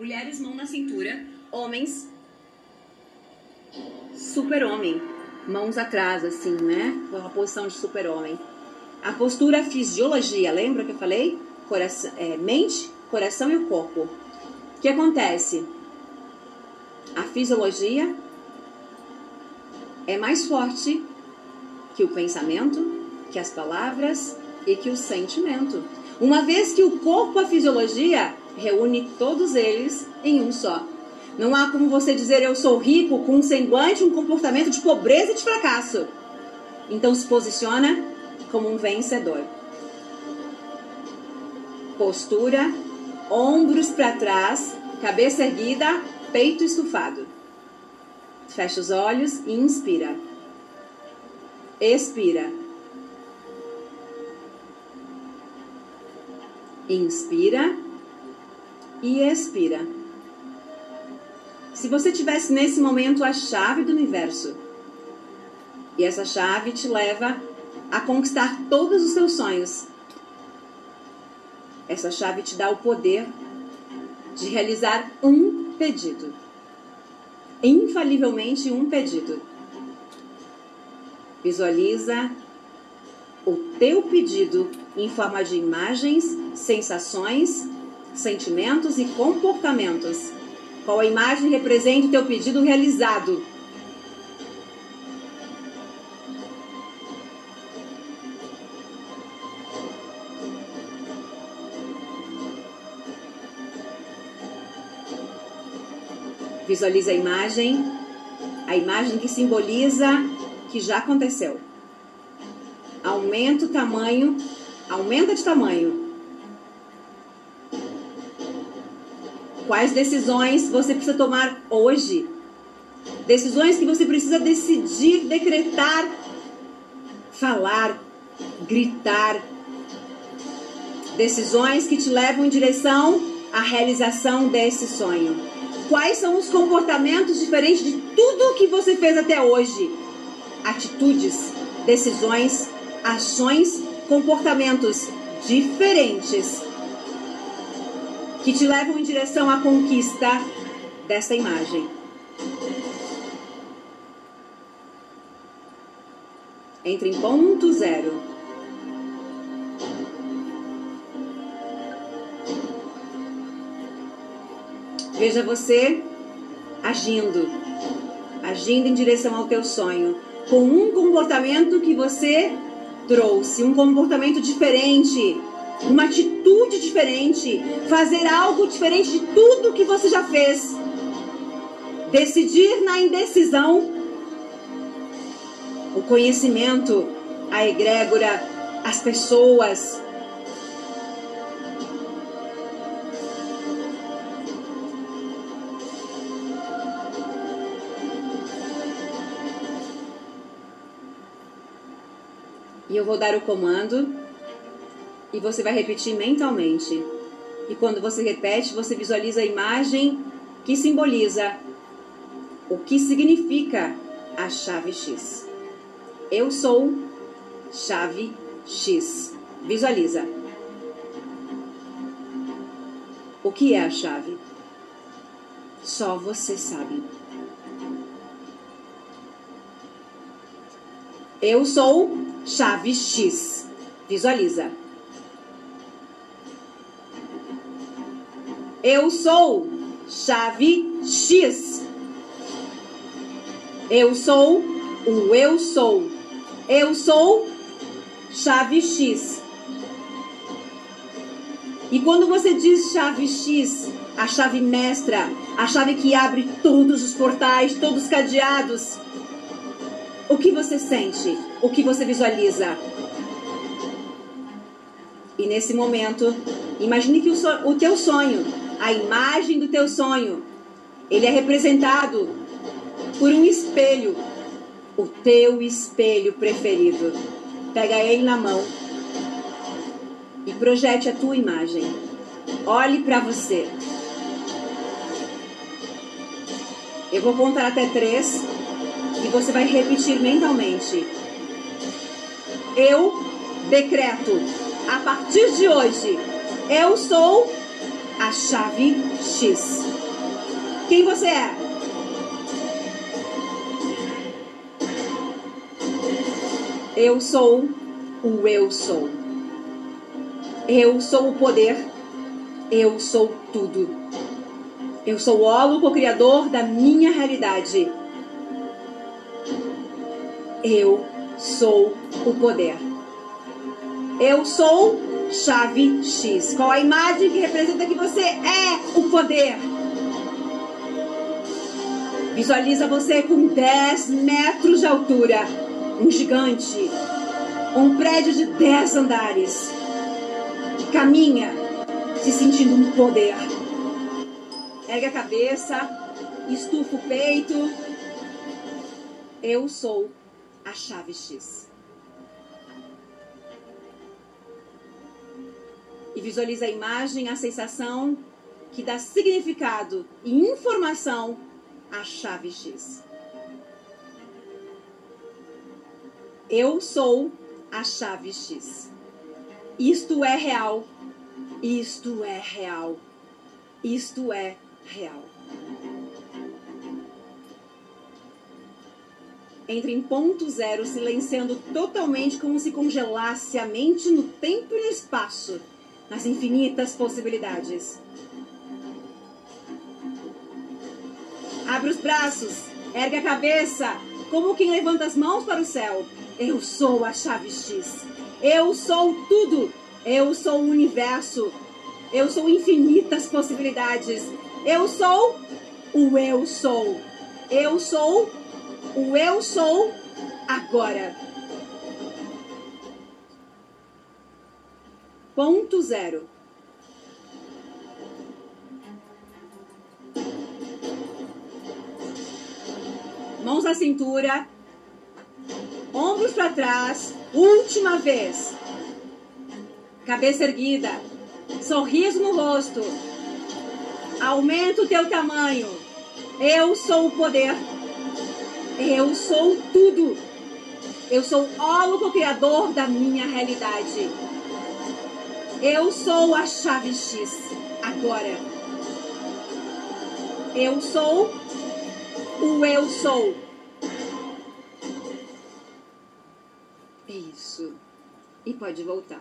Mulheres, mão na cintura. Homens, super-homem. Mãos atrás, assim, né? Uma posição de super-homem. A postura fisiologia, lembra que eu falei? Coração, é, mente, coração e o corpo. O que acontece? A fisiologia é mais forte que o pensamento, que as palavras e que o sentimento. Uma vez que o corpo, a fisiologia, reúne todos eles em um só. Não há como você dizer eu sou rico com um semblante, um comportamento de pobreza e de fracasso. Então se posiciona como um vencedor. Postura, ombros para trás, cabeça erguida, peito estufado. Fecha os olhos e inspira. Expira. Inspira e expira. Se você tivesse nesse momento a chave do universo, e essa chave te leva a conquistar todos os seus sonhos, essa chave te dá o poder de realizar um pedido. Infalivelmente um pedido. Visualiza o teu pedido em forma de imagens, sensações, sentimentos e comportamentos. Qual a imagem representa o teu pedido realizado? Visualize a imagem, a imagem que simboliza que já aconteceu. Aumenta o tamanho, aumenta de tamanho. Quais decisões você precisa tomar hoje? Decisões que você precisa decidir, decretar, falar, gritar. Decisões que te levam em direção à realização desse sonho. Quais são os comportamentos diferentes de tudo que você fez até hoje? Atitudes, decisões, ações, comportamentos diferentes que te levam em direção à conquista dessa imagem. Entre em ponto zero. Veja você agindo, agindo em direção ao teu sonho, com um comportamento que você trouxe, um comportamento diferente, uma atitude diferente, fazer algo diferente de tudo que você já fez. Decidir na indecisão, o conhecimento, a egrégora, as pessoas, E eu vou dar o comando e você vai repetir mentalmente. E quando você repete, você visualiza a imagem que simboliza o que significa a chave X. Eu sou chave X. Visualiza. O que é a chave? Só você sabe. Eu sou chave X. Visualiza. Eu sou chave X. Eu sou o eu sou. Eu sou chave X. E quando você diz chave X, a chave mestra, a chave que abre todos os portais, todos os cadeados, o que você sente? O que você visualiza? E nesse momento, imagine que o, so o teu sonho, a imagem do teu sonho, ele é representado por um espelho, o teu espelho preferido. Pega ele na mão e projete a tua imagem. Olhe para você. Eu vou contar até três e você vai repetir mentalmente. Eu decreto, a partir de hoje, eu sou a chave X. Quem você é? Eu sou o eu sou. Eu sou o poder. Eu sou tudo. Eu sou o holo co-criador da minha realidade. Eu sou o poder. Eu sou chave X. Qual a imagem que representa que você é o poder? Visualiza você com 10 metros de altura, um gigante, um prédio de 10 andares. Caminha, se sentindo um poder. Ergue a cabeça, estufa o peito. Eu sou a chave X. E visualiza a imagem, a sensação que dá significado e informação à chave X. Eu sou a chave X. Isto é real. Isto é real. Isto é real. Entre em ponto zero, silenciando totalmente como se congelasse a mente no tempo e no espaço, nas infinitas possibilidades. Abre os braços, ergue a cabeça, como quem levanta as mãos para o céu. Eu sou a chave X. Eu sou tudo. Eu sou o universo. Eu sou infinitas possibilidades. Eu sou o eu sou. Eu sou o eu sou agora. Ponto zero. Mãos na cintura, ombros para trás, última vez. Cabeça erguida, sorriso no rosto. Aumenta o teu tamanho. Eu sou o poder. Eu sou tudo. Eu sou o criador da minha realidade. Eu sou a chave X. Agora. Eu sou o eu sou. Isso. E pode voltar.